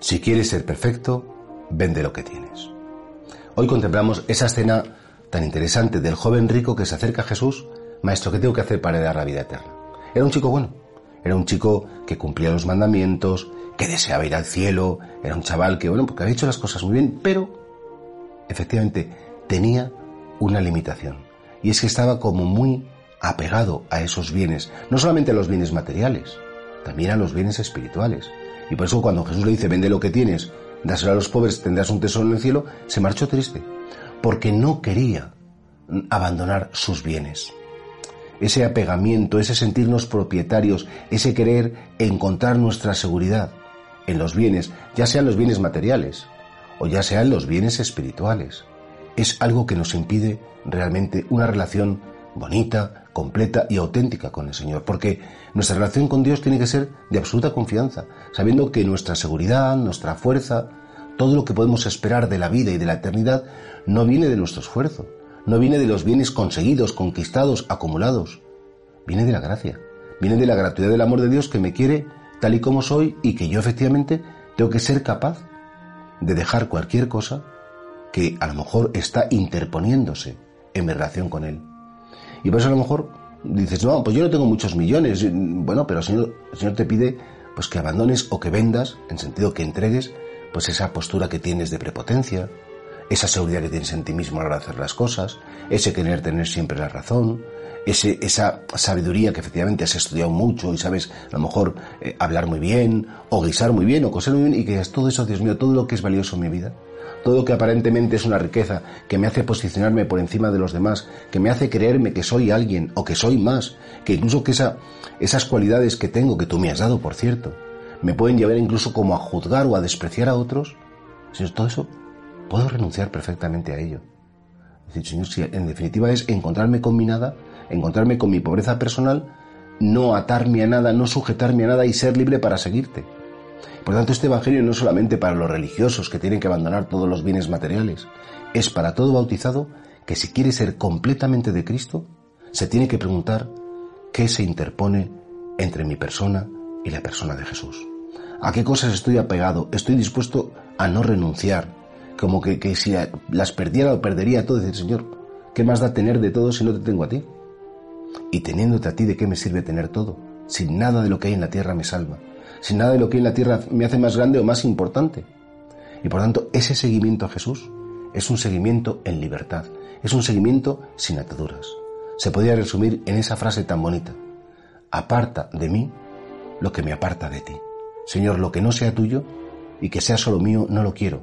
Si quieres ser perfecto, vende lo que tienes. Hoy contemplamos esa escena tan interesante del joven rico que se acerca a Jesús, Maestro, ¿qué tengo que hacer para dar la vida eterna? Era un chico bueno, era un chico que cumplía los mandamientos, que deseaba ir al cielo, era un chaval que, bueno, porque había hecho las cosas muy bien, pero efectivamente tenía una limitación. Y es que estaba como muy apegado a esos bienes, no solamente a los bienes materiales, también a los bienes espirituales. Y por eso cuando Jesús le dice, vende lo que tienes, dáselo a los pobres, tendrás un tesoro en el cielo, se marchó triste, porque no quería abandonar sus bienes. Ese apegamiento, ese sentirnos propietarios, ese querer encontrar nuestra seguridad en los bienes, ya sean los bienes materiales o ya sean los bienes espirituales, es algo que nos impide realmente una relación bonita, completa y auténtica con el Señor, porque nuestra relación con Dios tiene que ser de absoluta confianza, sabiendo que nuestra seguridad, nuestra fuerza, todo lo que podemos esperar de la vida y de la eternidad no viene de nuestro esfuerzo, no viene de los bienes conseguidos, conquistados, acumulados, viene de la gracia, viene de la gratuidad del amor de Dios que me quiere tal y como soy y que yo efectivamente tengo que ser capaz de dejar cualquier cosa que a lo mejor está interponiéndose en mi relación con Él. Y por eso a lo mejor dices, no, pues yo no tengo muchos millones. Bueno, pero el Señor, el Señor te pide pues que abandones o que vendas, en sentido que entregues, pues esa postura que tienes de prepotencia, esa seguridad que tienes en ti mismo a la hora de hacer las cosas, ese querer tener siempre la razón, ese, esa sabiduría que efectivamente has estudiado mucho y sabes a lo mejor eh, hablar muy bien, o guisar muy bien, o coser muy bien, y que es todo eso, Dios mío, todo lo que es valioso en mi vida, todo lo que aparentemente es una riqueza, que me hace posicionarme por encima de los demás, que me hace creerme que soy alguien o que soy más, que incluso que esa, esas cualidades que tengo, que tú me has dado, por cierto, me pueden llevar incluso como a juzgar o a despreciar a otros, Señor, todo eso puedo renunciar perfectamente a ello. En definitiva es encontrarme con mi nada, encontrarme con mi pobreza personal, no atarme a nada, no sujetarme a nada y ser libre para seguirte. Por tanto, este Evangelio no es solamente para los religiosos que tienen que abandonar todos los bienes materiales, es para todo bautizado que si quiere ser completamente de Cristo, se tiene que preguntar qué se interpone entre mi persona y la persona de Jesús. ¿A qué cosas estoy apegado? ¿Estoy dispuesto a no renunciar? Como que, que si las perdiera o perdería todo, decir, Señor, ¿qué más da tener de todo si no te tengo a ti? Y teniéndote a ti, ¿de qué me sirve tener todo? Sin nada de lo que hay en la tierra me salva sin nada de lo que en la tierra me hace más grande o más importante. Y por tanto, ese seguimiento a Jesús es un seguimiento en libertad, es un seguimiento sin ataduras. Se podría resumir en esa frase tan bonita. Aparta de mí lo que me aparta de ti. Señor, lo que no sea tuyo y que sea solo mío, no lo quiero,